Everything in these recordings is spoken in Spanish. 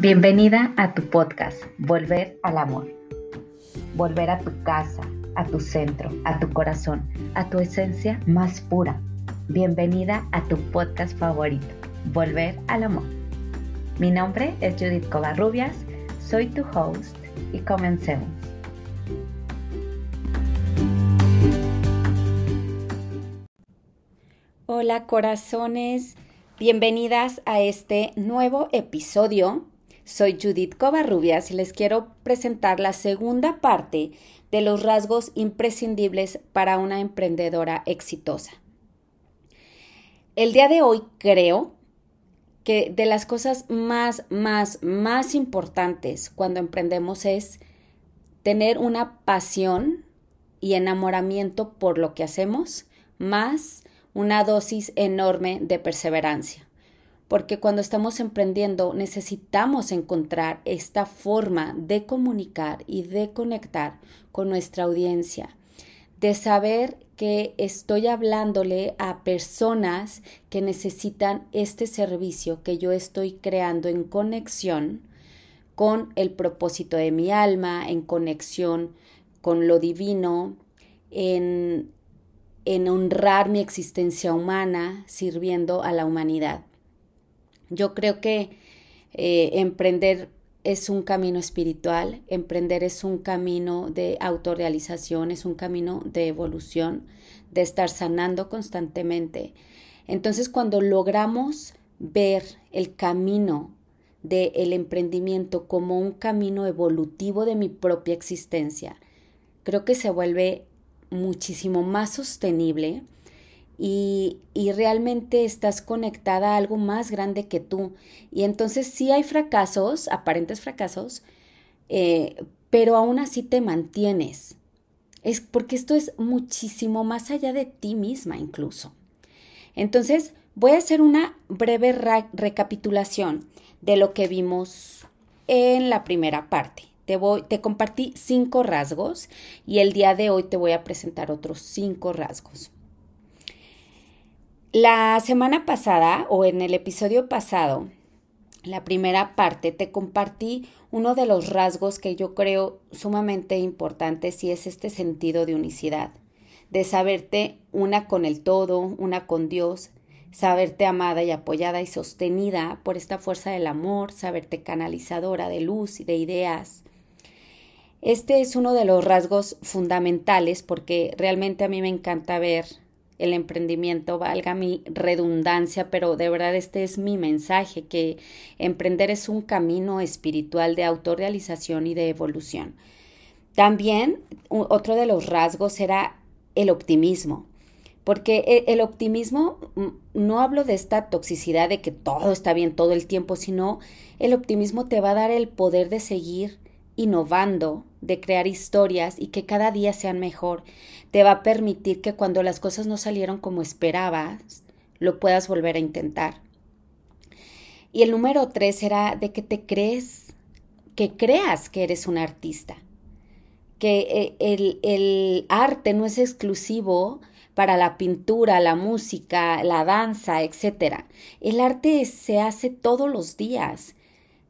Bienvenida a tu podcast, Volver al Amor. Volver a tu casa, a tu centro, a tu corazón, a tu esencia más pura. Bienvenida a tu podcast favorito, Volver al Amor. Mi nombre es Judith Covarrubias, soy tu host y comencemos. Hola corazones, bienvenidas a este nuevo episodio soy Judith Covarrubias y les quiero presentar la segunda parte de los rasgos imprescindibles para una emprendedora exitosa. El día de hoy creo que de las cosas más, más, más importantes cuando emprendemos es tener una pasión y enamoramiento por lo que hacemos, más una dosis enorme de perseverancia porque cuando estamos emprendiendo necesitamos encontrar esta forma de comunicar y de conectar con nuestra audiencia, de saber que estoy hablándole a personas que necesitan este servicio que yo estoy creando en conexión con el propósito de mi alma, en conexión con lo divino, en, en honrar mi existencia humana, sirviendo a la humanidad. Yo creo que eh, emprender es un camino espiritual, emprender es un camino de autorrealización, es un camino de evolución, de estar sanando constantemente. Entonces, cuando logramos ver el camino del emprendimiento como un camino evolutivo de mi propia existencia, creo que se vuelve muchísimo más sostenible y, realmente estás conectada a algo más grande que tú. Y entonces sí hay fracasos, aparentes fracasos, eh, pero aún así te mantienes. Es porque esto es muchísimo más allá de ti misma incluso. Entonces, voy a hacer una breve recapitulación de lo que vimos en la primera parte. Te, voy, te compartí cinco rasgos y el día de hoy te voy a presentar otros cinco rasgos. La semana pasada o en el episodio pasado, la primera parte, te compartí uno de los rasgos que yo creo sumamente importantes y es este sentido de unicidad, de saberte una con el todo, una con Dios, saberte amada y apoyada y sostenida por esta fuerza del amor, saberte canalizadora de luz y de ideas. Este es uno de los rasgos fundamentales porque realmente a mí me encanta ver el emprendimiento, valga mi redundancia, pero de verdad este es mi mensaje, que emprender es un camino espiritual de autorrealización y de evolución. También otro de los rasgos era el optimismo, porque e, el optimismo, no hablo de esta toxicidad de que todo está bien todo el tiempo, sino el optimismo te va a dar el poder de seguir innovando, de crear historias y que cada día sean mejor. Te va a permitir que cuando las cosas no salieron como esperabas, lo puedas volver a intentar. Y el número tres era de que te crees, que creas que eres un artista, que eh, el, el arte no es exclusivo para la pintura, la música, la danza, etc. El arte se hace todos los días.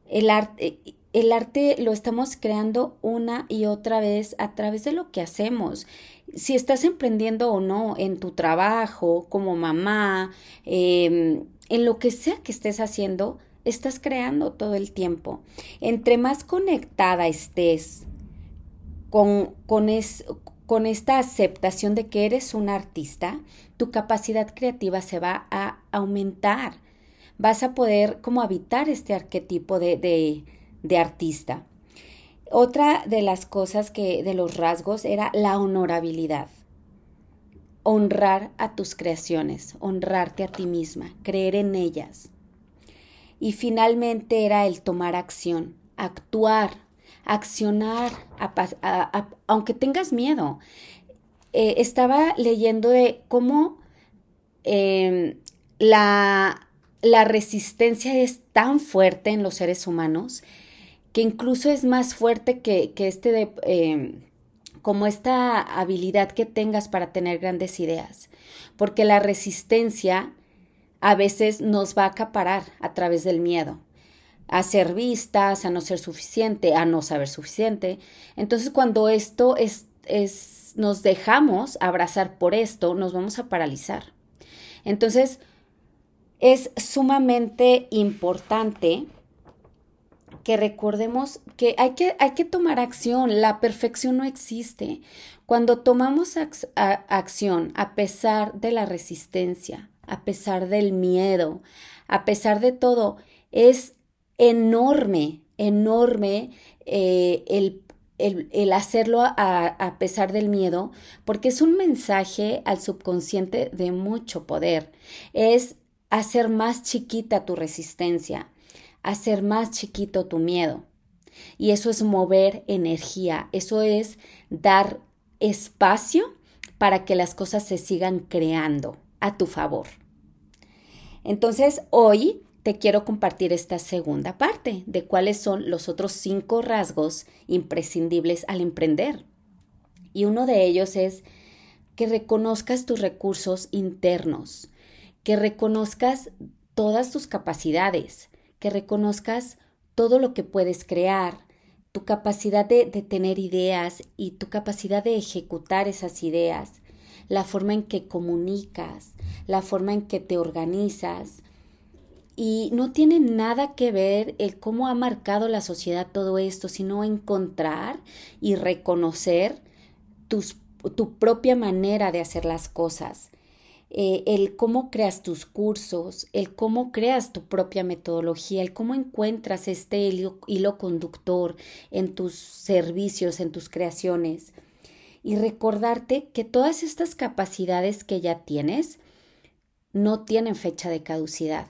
El arte, el arte lo estamos creando una y otra vez a través de lo que hacemos. Si estás emprendiendo o no en tu trabajo, como mamá, em, en lo que sea que estés haciendo, estás creando todo el tiempo. Entre más conectada estés con, con, con esta aceptación de que eres un artista, tu capacidad creativa se va a aumentar. Vas a poder como habitar este arquetipo de, de de artista. Otra de las cosas que de los rasgos era la honorabilidad. Honrar a tus creaciones, honrarte a ti misma, creer en ellas. Y finalmente era el tomar acción, actuar, accionar, aunque tengas miedo. Eh, estaba leyendo de cómo em, la, la resistencia es tan fuerte en los seres humanos que incluso es más fuerte que, este de, em, como esta habilidad que tengas para tener grandes ideas, porque la resistencia a veces nos va a acaparar a través del miedo. a ser vistas, a no ser suficiente, a no saber suficiente. Entonces cuando esto es, es, nos dejamos abrazar por esto, nos vamos a paralizar. Entonces es sumamente importante que recordemos que hay, que hay que tomar acción, la perfección no existe. Cuando tomamos acción a pesar de la resistencia, a pesar del miedo, a pesar de todo, es enorme, enorme eh, el, el, hacerlo a, a, pesar del miedo, porque es un mensaje al subconsciente de mucho poder. Es hacer más chiquita tu resistencia, hacer más chiquito tu miedo. Y eso es mover energía, eso es dar espacio para que las cosas se sigan creando a tu favor. Entonces, hoy te quiero compartir esta segunda parte de cuáles son los otros cinco rasgos imprescindibles al emprender. Y uno de ellos es que reconozcas tus recursos internos, que reconozcas todas tus capacidades, que reconozcas todo lo que puedes crear, tu capacidad de, tener ideas y tu capacidad de ejecutar esas ideas, la forma en que comunicas, la forma en que te organizas. Y no tiene nada que ver el cómo ha marcado la sociedad todo esto, sino encontrar y reconocer tu propia manera de hacer las cosas. Eh, el cómo creas tus cursos, el cómo creas tu propia metodología, el cómo encuentras este hilo, conductor en tus servicios, en tus creaciones. Y recordarte que todas estas capacidades que ya tienes no tienen fecha de caducidad.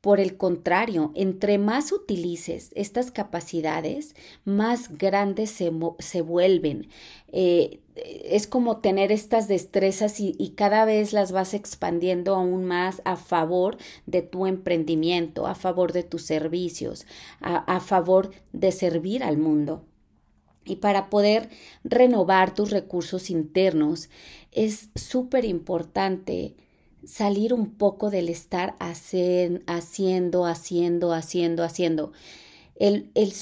Por el contrario, entre más utilices estas capacidades, más grandes se, se vuelven. Eh, es como tener estas destrezas y, cada vez las vas expandiendo aún más a favor de tu emprendimiento, a favor de tus servicios, a favor de servir al mundo. Y para poder renovar tus recursos internos es súper importante salir un poco del estar haciendo, haciendo, haciendo, haciendo. El, el,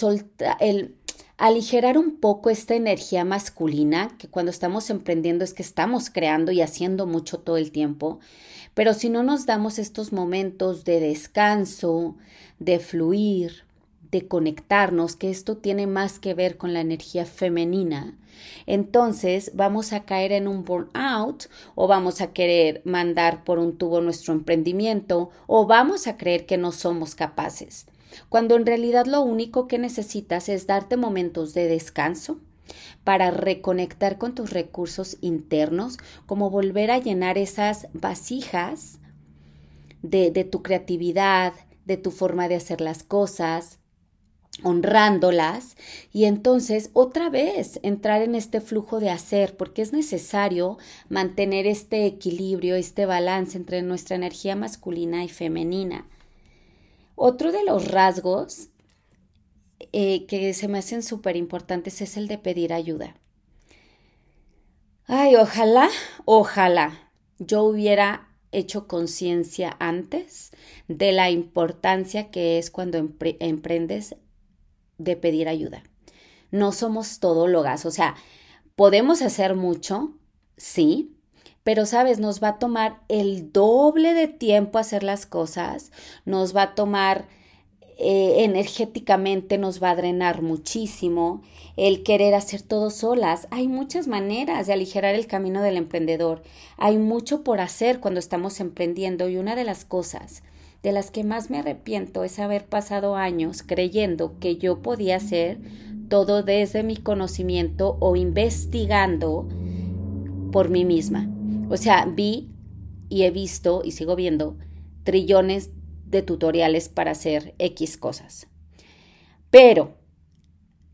el aligerar un poco esta energía masculina, que cuando estamos emprendiendo es que estamos creando y haciendo mucho todo el tiempo, pero si no nos damos estos momentos de descanso, de fluir, de conectarnos, que esto tiene más que ver con la energía femenina, entonces vamos a caer en un burnout o vamos a querer mandar por un tubo nuestro emprendimiento o vamos a creer que no somos capaces, cuando en realidad lo único que necesitas es darte momentos de descanso, para reconectar con tus recursos internos, como volver a llenar esas vasijas de, tu creatividad, de tu forma de hacer las cosas, honrándolas y entonces otra vez entrar en este flujo de hacer porque es necesario mantener este equilibrio, este balance entre nuestra energía masculina y femenina. Otro de los rasgos eh, que se me hacen súper importantes es el de pedir ayuda. Ay, ojalá, ojalá yo hubiera hecho conciencia antes de la importancia que es cuando emprendes de pedir ayuda. No somos todólogas, o sea, podemos hacer mucho, sí, pero sabes, nos va a tomar el doble de tiempo hacer las cosas, nos va a tomar eh, energéticamente, nos va a drenar muchísimo el querer hacer todo solas. Hay muchas maneras de aligerar el camino del emprendedor, hay mucho por hacer cuando estamos emprendiendo y una de las cosas de las que más me arrepiento es haber pasado años creyendo que yo podía hacer todo desde mi conocimiento o investigando por mí misma. O sea, vi y he visto y sigo viendo trillones de tutoriales para hacer X cosas. Pero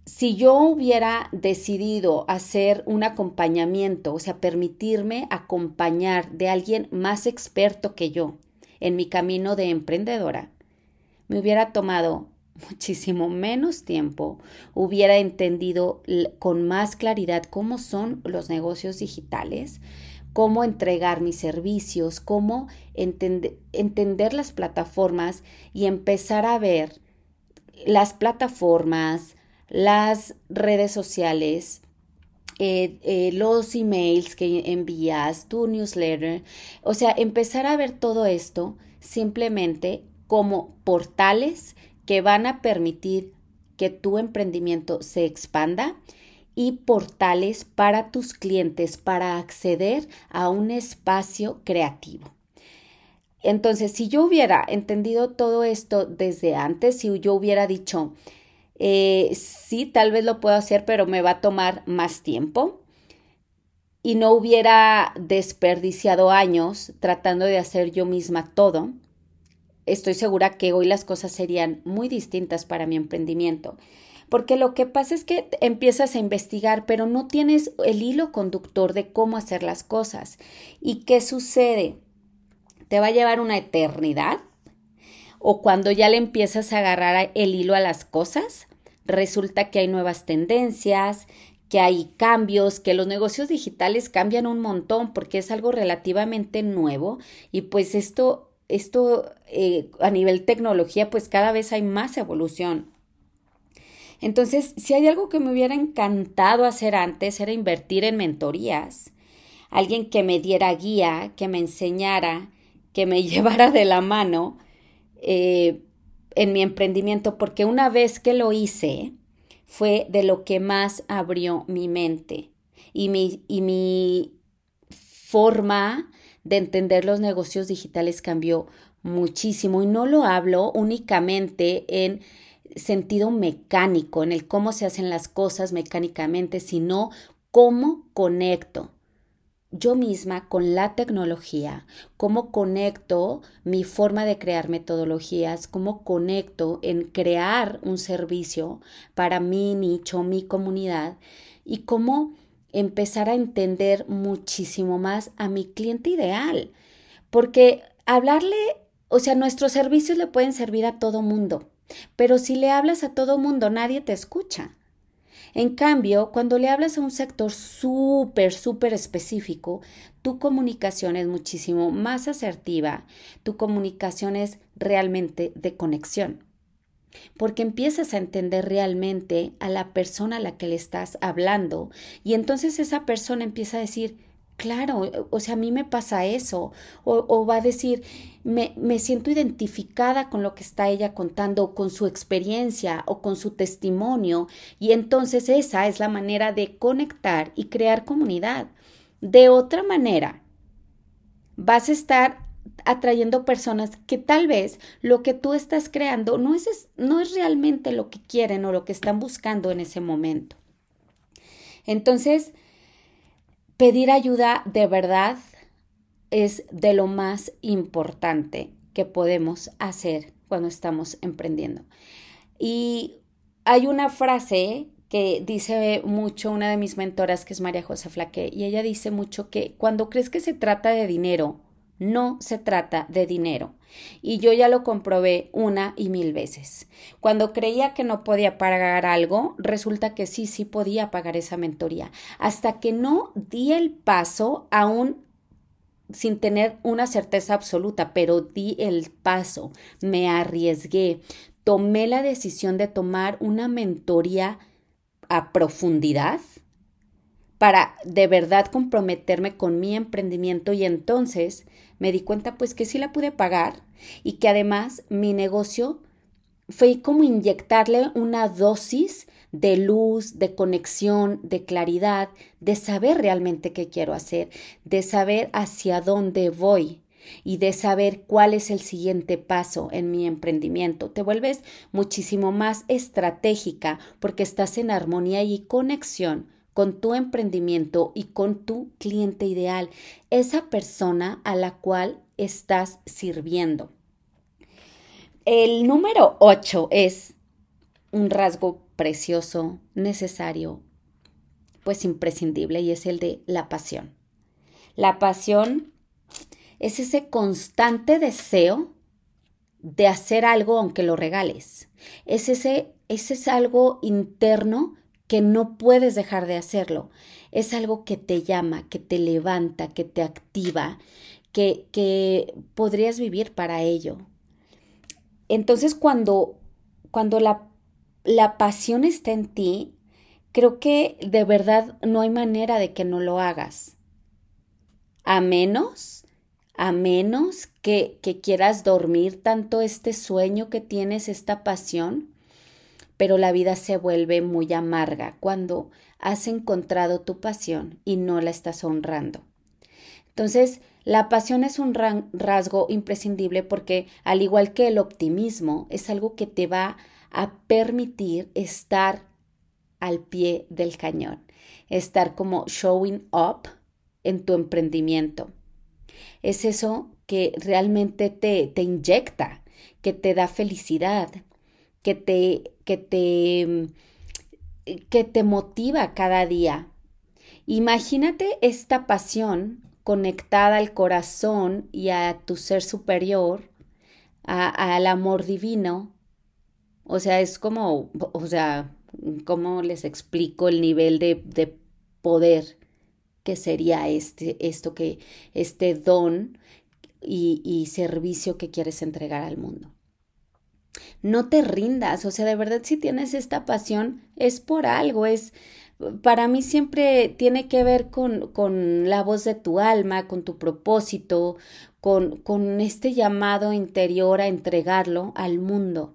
si yo hubiera decidido hacer un acompañamiento, o sea, permitirme acompañar de alguien más experto que yo, en mi camino de emprendedora, me hubiera tomado muchísimo menos tiempo, hubiera entendido con más claridad cómo son los negocios digitales, cómo entregar mis servicios, cómo entender las plataformas y empezar a ver las plataformas, las redes sociales, eh, eh, los emails que envías, tu newsletter, o sea, empezar a ver todo esto simplemente como portales que van a permitir que tu emprendimiento se expanda y portales para tus clientes para acceder a un espacio creativo. Entonces, si yo hubiera entendido todo esto desde antes, si yo hubiera dicho, eh, sí, tal vez lo puedo hacer, pero me va a tomar más tiempo. Y no hubiera desperdiciado años tratando de hacer yo misma todo. Estoy segura que hoy las cosas serían muy distintas para mi emprendimiento. Porque lo que pasa es que empiezas a investigar, pero no tienes el hilo conductor de cómo hacer las cosas. ¿Y qué sucede? ¿Te va a llevar una eternidad o cuando ya le empiezas a agarrar el hilo a las cosas, resulta que hay nuevas tendencias, que hay cambios, que los negocios digitales cambian un montón porque es algo relativamente nuevo y pues esto, esto eh, a nivel tecnología pues cada vez hay más evolución. Entonces, si hay algo que me hubiera encantado hacer antes era invertir en mentorías, alguien que me diera guía, que me enseñara, que me llevara de la mano eh, en mi emprendimiento, porque una vez que lo hice, fue de lo que más abrió mi mente y mi, y mi forma de entender los negocios digitales cambió muchísimo. Y no lo hablo únicamente en sentido mecánico, en el cómo se hacen las cosas mecánicamente, sino cómo conecto yo misma con la tecnología, cómo conecto mi forma de crear metodologías, cómo conecto en crear un servicio para mi nicho, mi comunidad y cómo empezar a entender muchísimo más a mi cliente ideal. Porque hablarle, o sea, nuestros servicios le pueden servir a todo mundo, pero si le hablas a todo mundo, nadie te escucha. En cambio, cuando le hablas a un sector súper, súper específico, tu comunicación es muchísimo más asertiva, tu comunicación es realmente de conexión, porque empiezas a entender realmente a la persona a la que le estás hablando y entonces esa persona empieza a decir, claro, o sea, a mí me pasa eso, o, va a decir, me, me, siento identificada con lo que está ella contando, con su experiencia o con su testimonio, y entonces esa es la manera de conectar y crear comunidad. De otra manera, vas a estar atrayendo personas que tal vez lo que tú estás creando no es, no es realmente lo que quieren o lo que están buscando en ese momento. Entonces, Pedir ayuda de verdad es de lo más importante que podemos hacer cuando estamos emprendiendo. Y hay una frase que dice mucho una de mis mentoras, que es María José Flaque, y ella dice mucho que cuando crees que se trata de dinero, no se trata de dinero. Y yo ya lo comprobé una y mil veces. Cuando creía que no podía pagar algo, resulta que sí, sí podía pagar esa mentoría. Hasta que no di el paso aún sin tener una certeza absoluta, pero di el paso, me arriesgué, tomé la decisión de tomar una mentoría a profundidad para de verdad comprometerme con mi emprendimiento y entonces me di cuenta pues que sí la pude pagar y que además mi negocio fue como inyectarle una dosis de luz, de conexión, de claridad, de saber realmente qué quiero hacer, de saber hacia dónde voy y de saber cuál es el siguiente paso en mi emprendimiento. Te vuelves muchísimo más estratégica porque estás en armonía y conexión con tu emprendimiento y con tu cliente ideal, esa persona a la cual estás sirviendo. El número 8 es un rasgo precioso, necesario, pues imprescindible, y es el de la pasión. La pasión es ese constante deseo de hacer algo aunque lo regales. Es ese, ese es algo interno que no puedes dejar de hacerlo. Es algo que te llama, que te levanta, que te activa, que, que podrías vivir para ello. Entonces cuando, cuando la, la pasión está en ti, creo que de verdad no hay manera de que no lo hagas. A menos, a menos que, que quieras dormir tanto este sueño que tienes, esta pasión, pero la vida se vuelve muy amarga cuando has encontrado tu pasión y no la estás honrando. Entonces, la pasión es un rasgo imprescindible porque, al igual que el optimismo, es algo que te va a permitir estar al pie del cañón, estar como showing up en tu emprendimiento. Es eso que realmente te, te inyecta, que te da felicidad, que te, que te, que te motiva cada día. Imagínate esta pasión conectada al corazón y a tu ser superior, al amor divino. O sea, es como, o sea, ¿cómo les explico el nivel de, de poder que sería este, esto que, este don y, y servicio que quieres entregar al mundo? No te rindas, o sea, de verdad si tienes esta pasión es por algo, es para mí siempre tiene que ver con, con la voz de tu alma, con tu propósito, con, con este llamado interior a entregarlo al mundo.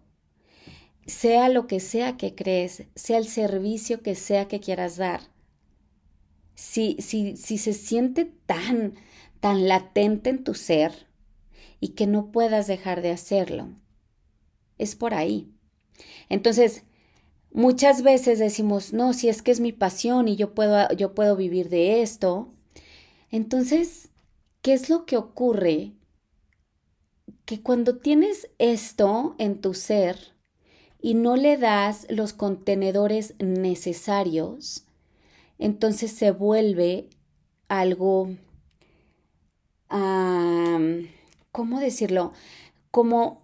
Sea lo que sea que crees, sea el servicio que sea que quieras dar, si, si, si se siente tan, tan latente en tu ser y que no puedas dejar de hacerlo, es por ahí. Entonces, muchas veces decimos, no, si es que es mi pasión y yo puedo, yo puedo vivir de esto. Entonces, ¿qué es lo que ocurre? Que cuando tienes esto en tu ser, y no le das los contenedores necesarios, entonces se vuelve algo, ¿cómo decirlo? Como,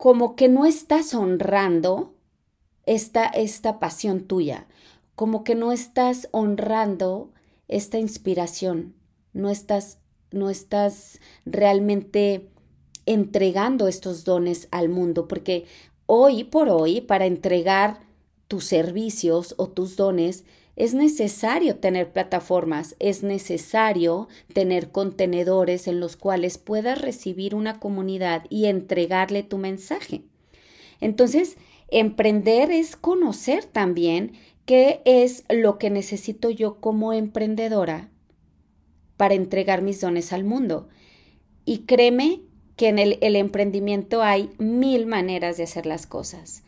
como que no estás honrando esta, esta pasión tuya, como que no estás honrando esta inspiración, no estás, no estás realmente entregando estos dones al mundo, porque Hoy por hoy, para entregar tus servicios o tus dones, es necesario tener plataformas, es necesario tener contenedores en los cuales puedas recibir una comunidad y entregarle tu mensaje. Entonces, emprender es conocer también qué es lo que necesito yo como emprendedora para entregar mis dones al mundo. Y créeme que en el, emprendimiento hay mil maneras de hacer las cosas.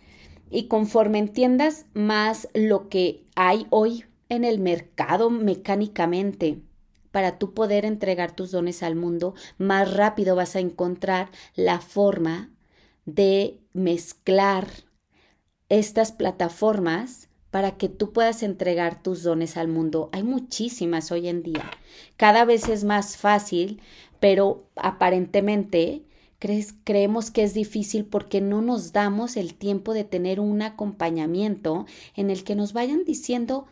Y conforme entiendas más lo que hay hoy en el mercado mecánicamente, para tú poder entregar tus dones al mundo, más rápido vas a encontrar la forma de mezclar estas plataformas para que tú puedas entregar tus dones al mundo. Hay muchísimas hoy en día. Cada vez es más fácil pero aparentemente creemos que es difícil porque no nos damos el tiempo de tener un acompañamiento en el que nos vayan diciendo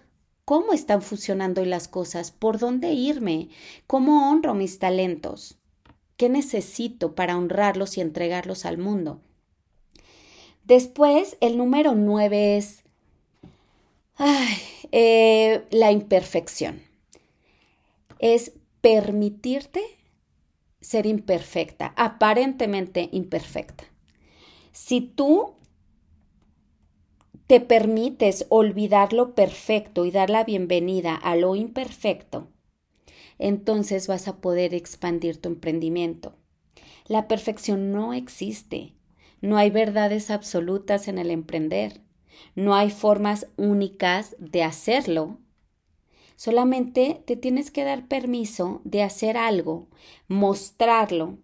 cómo están funcionando las cosas, por dónde irme, cómo honro mis talentos, qué necesito para honrarlos y entregarlos al mundo. Después, el número nueve es eh, la imperfección. Es permitirte ser imperfecta, aparentemente imperfecta. Si tú te permites olvidar lo perfecto y dar la bienvenida a lo imperfecto, entonces vas a poder expandir tu emprendimiento. La perfección no existe. No hay verdades absolutas en el emprender. No hay formas únicas de hacerlo Solamente te tienes que dar permiso de hacer algo, mostrarlo,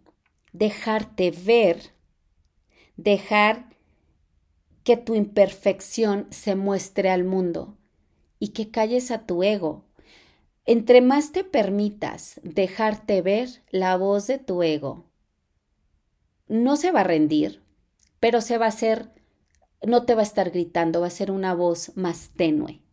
dejarte ver, dejar que tu imperfección se muestre al mundo y que calles a tu ego. Entre más te permitas dejarte ver la voz de tu ego, no se va a rendir, pero se va a hacer, no te va a estar gritando, va a ser una voz más tenue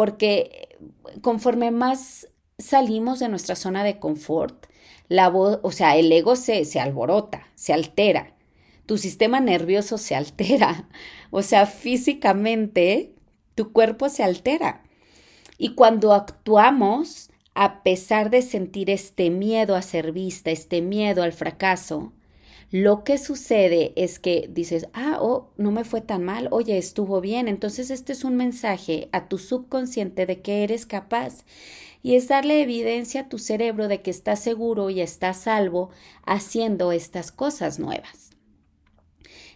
porque conforme más salimos de nuestra zona de confort, la voz, o sea, el ego se, se alborota, se altera. tu sistema nervioso se altera. O sea, físicamente tu cuerpo se altera. Y cuando actuamos, a pesar de sentir este miedo a ser vista, este miedo al fracaso, lo que sucede es que dices, ah, oh, no me fue tan mal, oye, estuvo bien. Entonces este es un mensaje a tu subconsciente de que eres capaz y es darle evidencia a tu cerebro de que estás seguro y estás salvo haciendo estas cosas nuevas.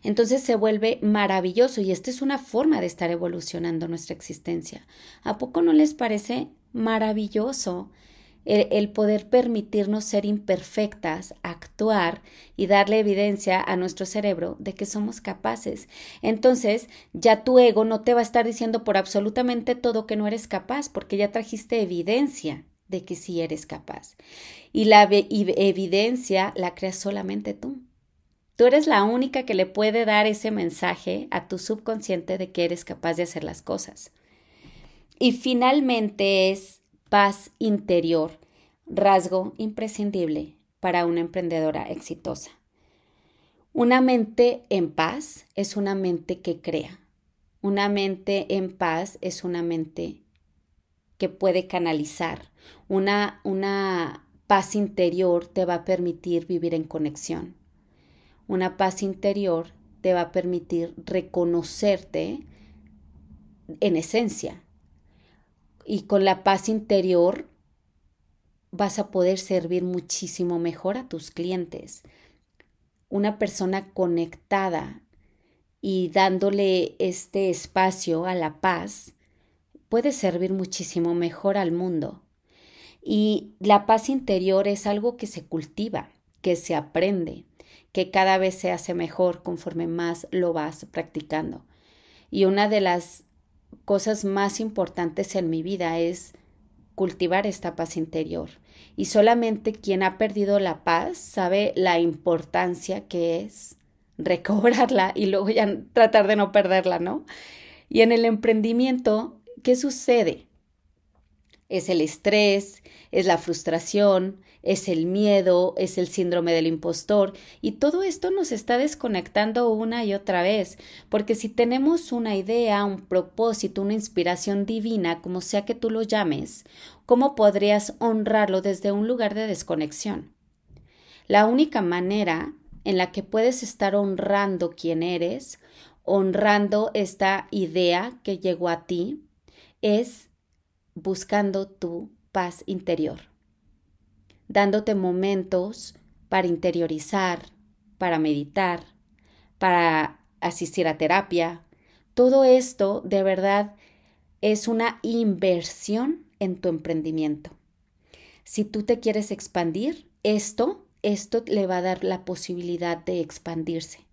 Entonces se vuelve maravilloso y esta es una forma de estar evolucionando nuestra existencia. ¿A poco no les parece maravilloso el, poder permitirnos ser imperfectas, actuar y darle evidencia a nuestro cerebro de que somos capaces. Entonces, ya tu ego no te va a estar diciendo por absolutamente todo que no eres capaz, porque ya trajiste evidencia de que sí eres capaz. Y la evidencia la creas solamente tú. Tú eres la única que le puede dar ese mensaje a tu subconsciente de que eres capaz de hacer las cosas. Y finalmente es paz interior, rasgo imprescindible para una emprendedora exitosa. Una mente en paz es una mente que crea. Una mente en paz es una mente que puede canalizar. Una, una paz interior te va a permitir vivir en conexión. Una paz interior te va a permitir reconocerte en esencia. Y con la paz interior vas a poder servir muchísimo mejor a tus clientes. Una persona conectada y dándole este espacio a la paz puede servir muchísimo mejor al mundo. Y la paz interior es algo que se cultiva, que se aprende que cada vez se hace mejor conforme más lo vas practicando. Y una de las cosas más importantes en mi vida es cultivar esta paz interior. Y solamente quien ha perdido la paz sabe la importancia que es recobrarla y luego ya tratar de no perderla, ¿no? Y en el emprendimiento, ¿qué sucede? Es el estrés, es la frustración, es el miedo, es el síndrome del impostor y todo esto nos está desconectando una y otra vez, porque si tenemos una idea, un propósito, una inspiración divina, como sea que tú lo llames, ¿cómo podrías honrarlo desde un lugar de desconexión? La única manera en la que puedes estar honrando quién eres, honrando esta idea que llegó a ti, es buscando tu paz interior dándote momentos para interiorizar, para meditar, para asistir a terapia. Todo esto de verdad es una inversión en tu emprendimiento. Si tú te quieres expandir, esto, esto le va a dar la posibilidad de expandirse.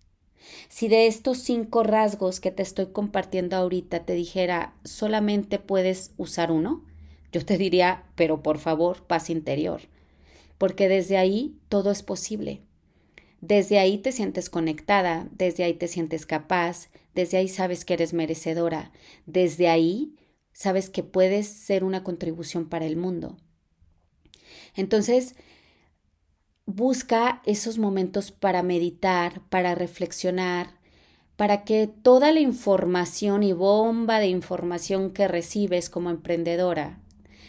Si de estos cinco rasgos que te estoy compartiendo ahorita te dijera solamente puedes usar uno, yo te diría, pero por favor, paz interior porque desde ahí todo es posible. Desde ahí te sientes conectada, desde ahí te sientes capaz, desde ahí sabes que eres merecedora, desde ahí sabes que puedes ser una contribución para el mundo. Entonces, busca esos momentos para meditar, para reflexionar, para que toda la información y bomba de información que recibes como emprendedora,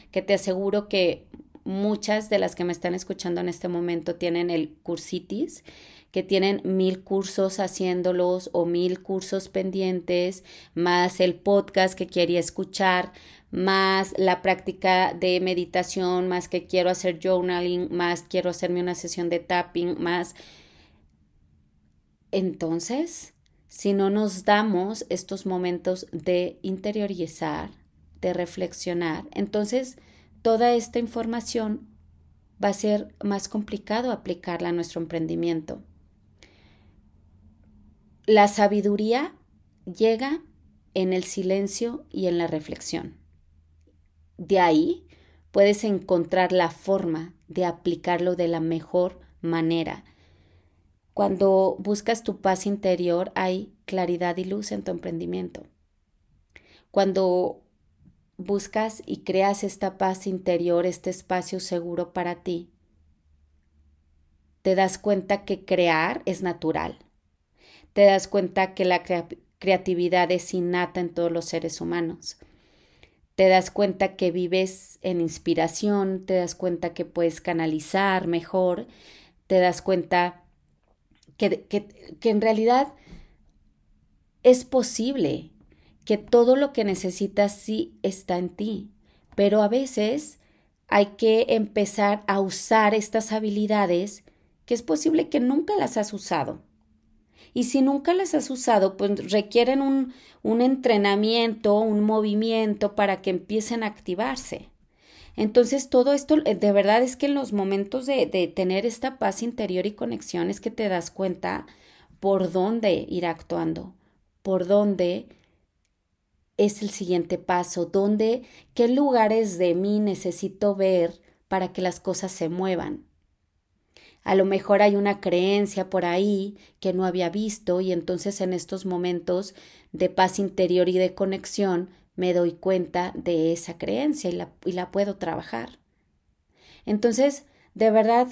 que te aseguro que muchas de las que me están escuchando en este momento tienen el cursitis, que tienen mil cursos haciéndolos o mil cursos pendientes, más el podcast que quería escuchar, más la práctica de meditación, más que quiero hacer journaling, más quiero hacerme una sesión de tapping, más... Entonces, si no nos damos estos momentos de interiorizar, de reflexionar, entonces toda esta información va a ser más complicado aplicarla a nuestro emprendimiento. La sabiduría llega en el silencio y en la reflexión. De ahí puedes encontrar la forma de aplicarlo de la mejor manera. Cuando buscas tu paz interior hay claridad y luz en tu emprendimiento. Cuando buscas y creas esta paz interior, este espacio seguro para ti, te das cuenta que crear es natural. te das cuenta que la creatividad es innata en todos los seres humanos. Te das cuenta que vives en inspiración, te das cuenta que puedes canalizar mejor, te das cuenta que, que en realidad es posible, que todo lo que necesitas sí está en ti, pero a veces hay que empezar a usar estas habilidades que es posible que nunca las has usado. Y si nunca las has usado, pues requieren un, un entrenamiento, un movimiento para que empiecen a activarse. Entonces, todo esto, eh, de verdad es que en los momentos de, de tener esta paz interior y conexión es que te das cuenta por dónde ir actuando, por dónde es el siguiente paso, dónde, qué lugares de mí necesito ver para que las cosas se muevan. A lo mejor hay una creencia por ahí que no había visto y entonces en estos momentos de paz interior y de conexión me doy cuenta de esa creencia y la, y la puedo trabajar. Entonces, de verdad,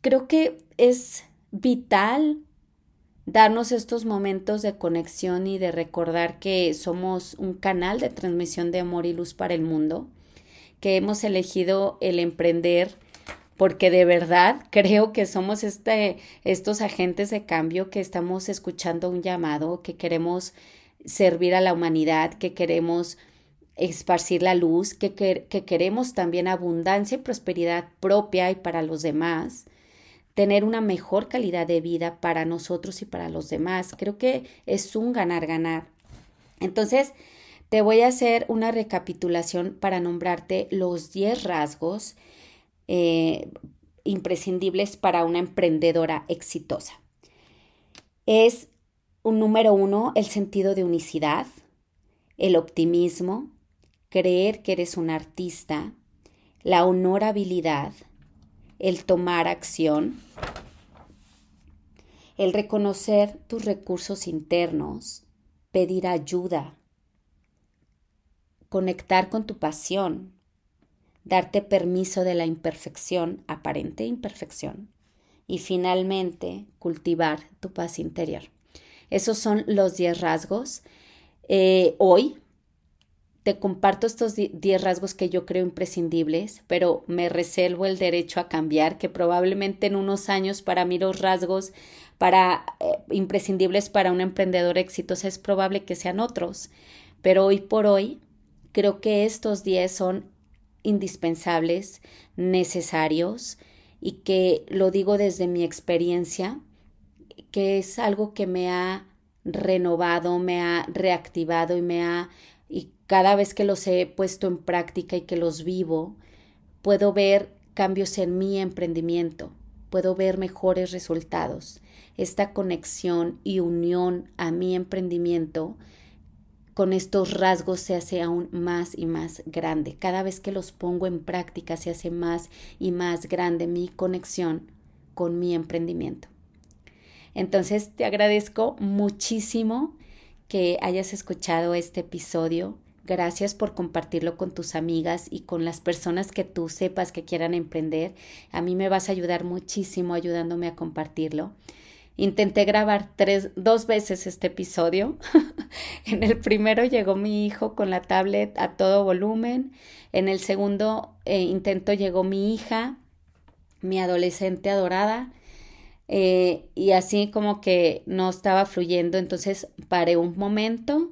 creo que es vital darnos estos momentos de conexión y de recordar que somos un canal de transmisión de amor y luz para el mundo, que hemos elegido el emprender porque de verdad creo que somos este, estos agentes de cambio que estamos escuchando un llamado, que queremos servir a la humanidad, que queremos esparcir la luz, que, que queremos también abundancia y prosperidad propia y para los demás, tener una mejor calidad de vida para nosotros y para los demás. Creo que es un ganar-ganar. Entonces, te voy a hacer una recapitulación para nombrarte los 10 rasgos eh, imprescindibles para una emprendedora exitosa. Es un número uno, el sentido de unicidad, el optimismo, creer que eres un artista, la honorabilidad, el tomar acción, el reconocer tus recursos internos, pedir ayuda, conectar con tu pasión, darte permiso de la imperfección, aparente imperfección, y finalmente cultivar tu paz interior. Esos son los 10 rasgos. Eh, hoy te comparto estos 10 rasgos que yo creo imprescindibles, pero me reservo el derecho a cambiar, que probablemente en unos años para mí los rasgos para eh, imprescindibles para un emprendedor exitoso es probable que sean otros, pero hoy por hoy creo que estos 10 son indispensables, necesarios y que lo digo desde mi experiencia, que es algo que me ha renovado, me ha reactivado y me ha cada vez que los he puesto en práctica y que los vivo, puedo ver cambios en mi emprendimiento, puedo ver mejores resultados. Esta conexión y unión a mi emprendimiento con estos rasgos se hace aún más y más grande. Cada vez que los pongo en práctica se hace más y más grande mi conexión con mi emprendimiento. Entonces te agradezco muchísimo que hayas escuchado este episodio. Gracias por compartirlo con tus amigas y con las personas que tú sepas que quieran emprender. A mí me vas a ayudar muchísimo ayudándome a compartirlo. Intenté grabar tres, dos veces este episodio. en el primero llegó mi hijo con la tablet a todo volumen. En el segundo eh, intento llegó mi hija, mi adolescente adorada. Eh, y así como que no estaba fluyendo, entonces paré un momento,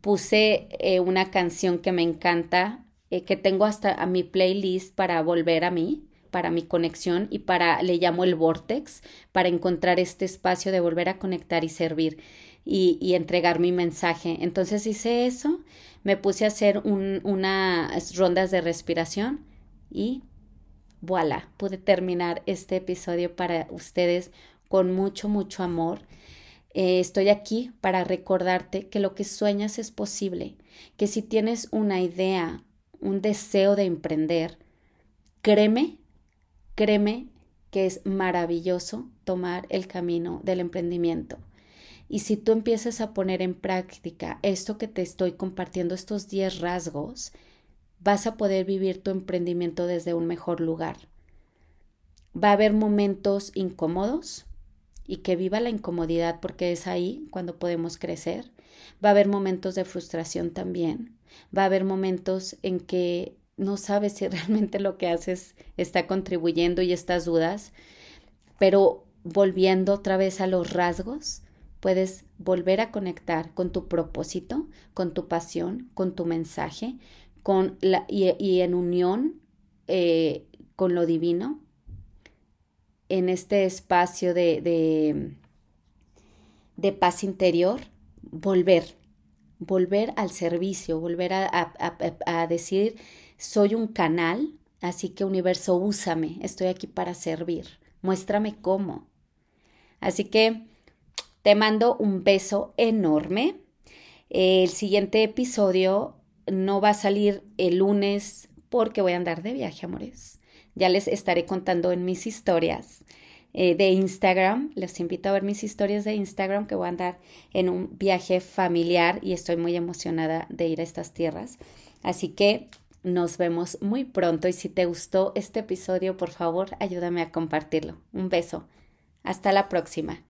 puse eh, una canción que me encanta, que tengo hasta a mi playlist para volver a mí, para mi conexión y para, le llamo el vortex, para encontrar este espacio de volver a conectar y servir y, y entregar mi mensaje. Entonces hice eso, me puse a hacer un, unas rondas de respiración y voilà, pude terminar este episodio para ustedes con mucho, mucho amor. Eh, estoy aquí para recordarte que lo que sueñas es posible, que si tienes una idea, un deseo de emprender, créeme Créeme que es maravilloso tomar el camino del emprendimiento. Y si tú empiezas a poner en práctica esto que te estoy compartiendo, estos 10 rasgos, vas a poder vivir tu emprendimiento desde un mejor lugar. Va a haber momentos incómodos y que viva la incomodidad porque es ahí cuando podemos crecer. Va a haber momentos de frustración también. Va a haber momentos en que no sabes si realmente lo que haces está contribuyendo y estas dudas, pero volviendo otra vez a los rasgos, puedes volver a conectar con tu propósito, con tu pasión, con tu mensaje, con la, y, en unión eh, con lo divino, en este espacio de, de, de paz interior, volver, volver al servicio, volver a, a, a, decir, soy un canal, así que universo, úsame, estoy aquí para servir, muéstrame cómo. Así que te mando un beso enorme. El siguiente episodio no va a salir el lunes porque voy a andar de viaje, amores. Ya les estaré contando en mis historias eh, de Instagram. Les invito a ver mis historias de Instagram que voy a andar en un viaje familiar y estoy muy emocionada de ir a estas tierras. Así que nos vemos muy pronto y si te gustó este episodio, por favor, ayúdame a compartirlo. Un beso. Hasta la próxima.